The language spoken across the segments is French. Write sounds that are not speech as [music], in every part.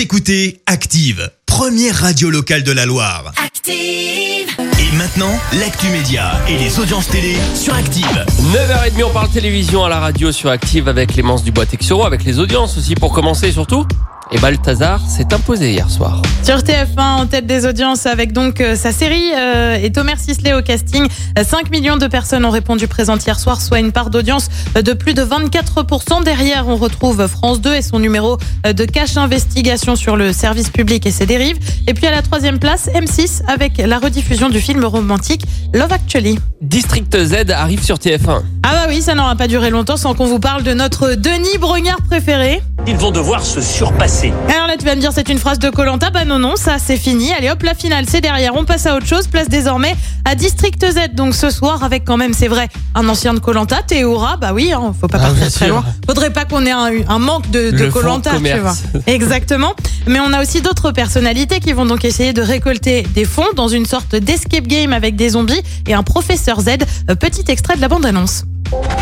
Vous écoutez Active, première radio locale de la Loire. Active. Et maintenant, l'actu média et les audiences télé sur Active. 9h30, on parle télévision à la radio sur Active avec Clémence Dubois-Texoro, avec les audiences aussi pour commencer surtout. Et Balthazar s'est imposé hier soir. Sur TF1, en tête des audiences avec donc euh, sa série euh, et Thomas Sisley au casting. Euh, 5 millions de personnes ont répondu présentes hier soir, soit une part d'audience euh, de plus de 24%. Derrière, on retrouve France 2 et son numéro euh, de cache investigation sur le service public et ses dérives. Et puis à la troisième place, M6 avec la rediffusion du film romantique Love Actually. District Z arrive sur TF1. Ah bah oui, ça n'aura pas duré longtemps sans qu'on vous parle de notre Denis Brognard préféré. Ils vont devoir se surpasser. Alors là, tu vas me dire, c'est une phrase de Colanta. Bah non, non, ça c'est fini. Allez hop, la finale, c'est derrière. On passe à autre chose. Place désormais à District Z. Donc ce soir, avec quand même, c'est vrai, un ancien de Colanta, Théora. Bah oui, hein, faut pas Ah, partir très sûr. loin. Faudrait pas qu'on ait un, un manque de Colanta, tu vois. Exactement. Mais on a aussi d'autres personnalités qui vont donc essayer de récolter des fonds dans une sorte d'escape game avec des zombies et un professeur Z. Euh, Petit extrait de la bande-annonce.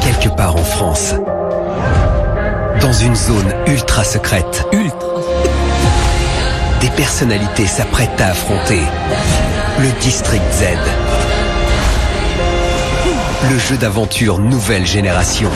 quelque part en France. Dans une zone ultra secrète, Ultra. des personnalités s'apprêtent à affronter le District Z. Le jeu d'aventure nouvelle génération.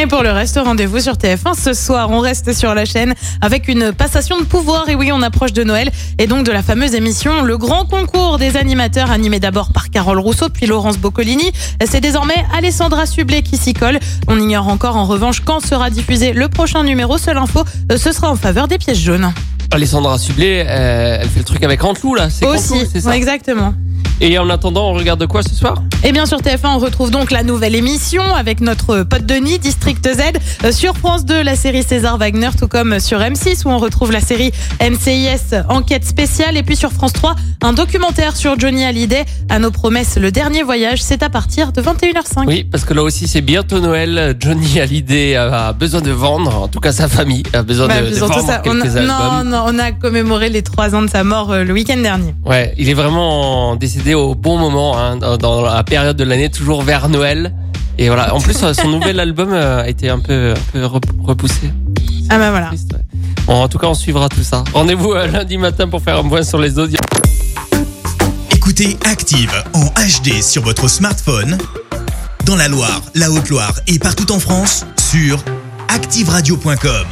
Et pour le reste, rendez-vous sur TF1 ce soir. On reste sur la chaîne avec une passation de pouvoir. Et oui, on approche de Noël et donc de la fameuse émission Le Grand Concours des animateurs, animé d'abord par Carole Rousseau puis Laurence Boccolini. C'est désormais Alessandra Sublet qui s'y colle. On ignore encore en revanche quand sera diffusé le prochain numéro. Seule info, euh, ce sera en faveur des pièces jaunes. Alessandra Sublet, euh, elle fait le truc avec Antelou là. C'est Aussi, c'est ça? Ouais, exactement. Et en attendant, on regarde quoi ce soir? Et bien sur TF1, on retrouve donc la nouvelle émission avec notre pote Denis, District Z. Euh, Sur France 2, la série César Wagner, tout comme sur M6 où on retrouve la série NCIS Enquête spéciale. Et puis sur France 3, un documentaire sur Johnny Hallyday. À nos promesses, le dernier voyage, c'est à partir de 21h05. Oui, parce que là aussi c'est bientôt Noël. Johnny Hallyday a besoin de vendre, en tout cas sa famille a besoin Bah, de, vendre ça, on a, quelques non, albums. non, on a commémoré les trois ans de sa mort euh, le week-end dernier. Ouais, il est vraiment décédé au bon moment, hein, dans, la période de l'année, toujours vers Noël. Et voilà. En plus, euh, son [laughs] nouvel album euh, a été un peu, un peu rep- repoussé. Ah bah voilà. Triste, ouais. Bon, en tout cas, on suivra tout ça. Rendez-vous euh, lundi matin pour faire un point sur les audios. Écoutez Active en HD sur votre smartphone, dans la Loire, la Haute-Loire et partout en France, sur activeradio.com.